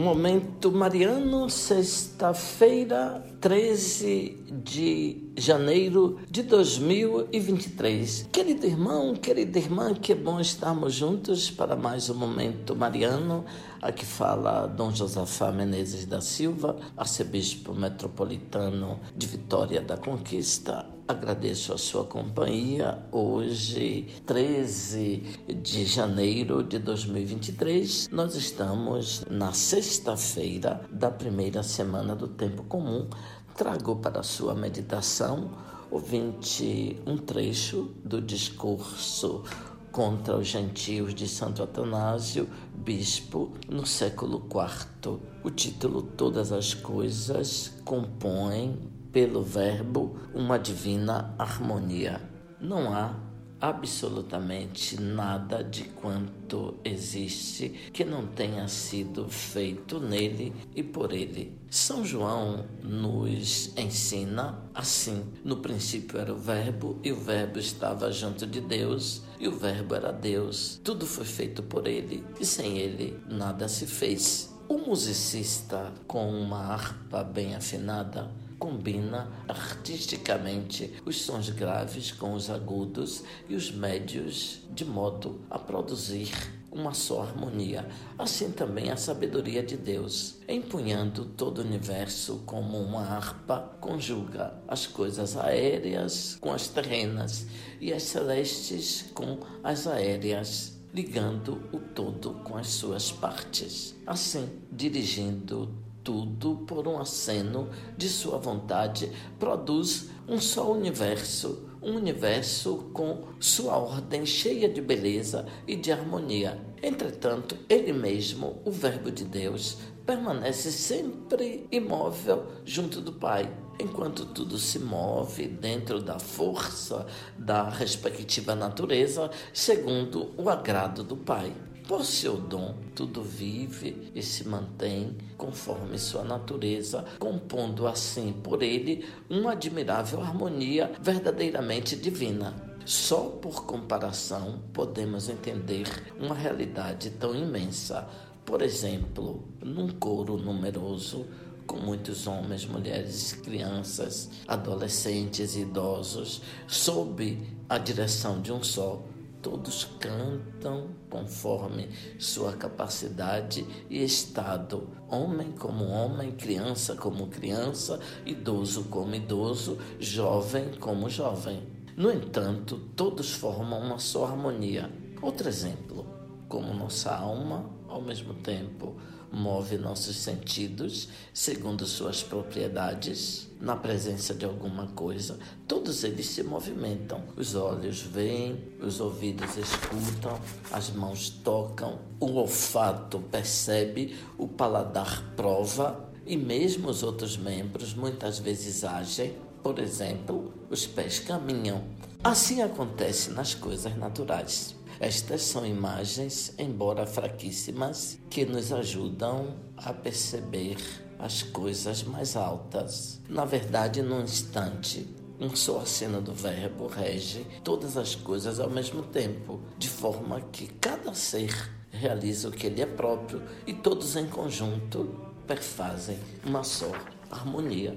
Momento Mariano, sexta-feira, 13 de janeiro de 2023. Querido irmão, querida irmã, que bom estarmos juntos para mais um Momento Mariano. Aqui fala Dom Josafá Menezes da Silva, arcebispo metropolitano de Vitória da Conquista. Agradeço a sua companhia. Hoje, 13 de janeiro de 2023, nós estamos na sexta-feira da primeira semana do tempo comum. Trago para a sua meditação, ouvinte, um trecho do discurso contra os gentios de Santo Atanásio, bispo, no século IV. O título Todas as coisas compõem, pelo Verbo, uma divina harmonia. Não há absolutamente nada de quanto existe que não tenha sido feito nele e por ele. São João nos ensina assim: no princípio era o Verbo, e o Verbo estava junto de Deus, e o Verbo era Deus. Tudo foi feito por ele, e sem ele nada se fez. O musicista com uma harpa bem afinada combina artisticamente os sons graves com os agudos e os médios, de modo a produzir uma só harmonia. Assim também a sabedoria de Deus, empunhando todo o universo como uma harpa, conjuga as coisas aéreas com as terrenas e as celestes com as aéreas ligando o todo com as suas partes. Assim, dirigindo tudo por um aceno de sua vontade, produz um só universo, um universo com sua ordem cheia de beleza e de harmonia. Entretanto, ele mesmo, o Verbo de Deus, permanece sempre imóvel junto do Pai, enquanto tudo se move dentro da força da respectiva natureza, segundo o agrado do Pai. Por seu dom, tudo vive e se mantém conforme sua natureza, compondo assim por ele uma admirável harmonia verdadeiramente divina. Só por comparação podemos entender uma realidade tão imensa. Por exemplo, num coro numeroso, com muitos homens, mulheres, crianças, adolescentes e idosos, sob a direção de um só Todos cantam conforme sua capacidade e estado, homem como homem, criança como criança, idoso como idoso, jovem como jovem. No entanto, todos formam uma só harmonia. Outro exemplo, como nossa alma, ao mesmo tempo, move nossos sentidos segundo suas propriedades, na presença de alguma coisa, todos eles se movimentam. Os olhos veem, os ouvidos escutam, as mãos tocam, o olfato percebe, o paladar prova e mesmo os outros membros muitas vezes agem. Por exemplo, os pés caminham. Assim acontece nas coisas naturais. Estas são imagens, embora fraquíssimas, que nos ajudam a perceber as coisas mais altas. Na verdade, num instante, um só aceno do Verbo rege todas as coisas ao mesmo tempo, de forma que cada ser realiza o que ele é próprio e todos em conjunto perfazem uma só harmonia.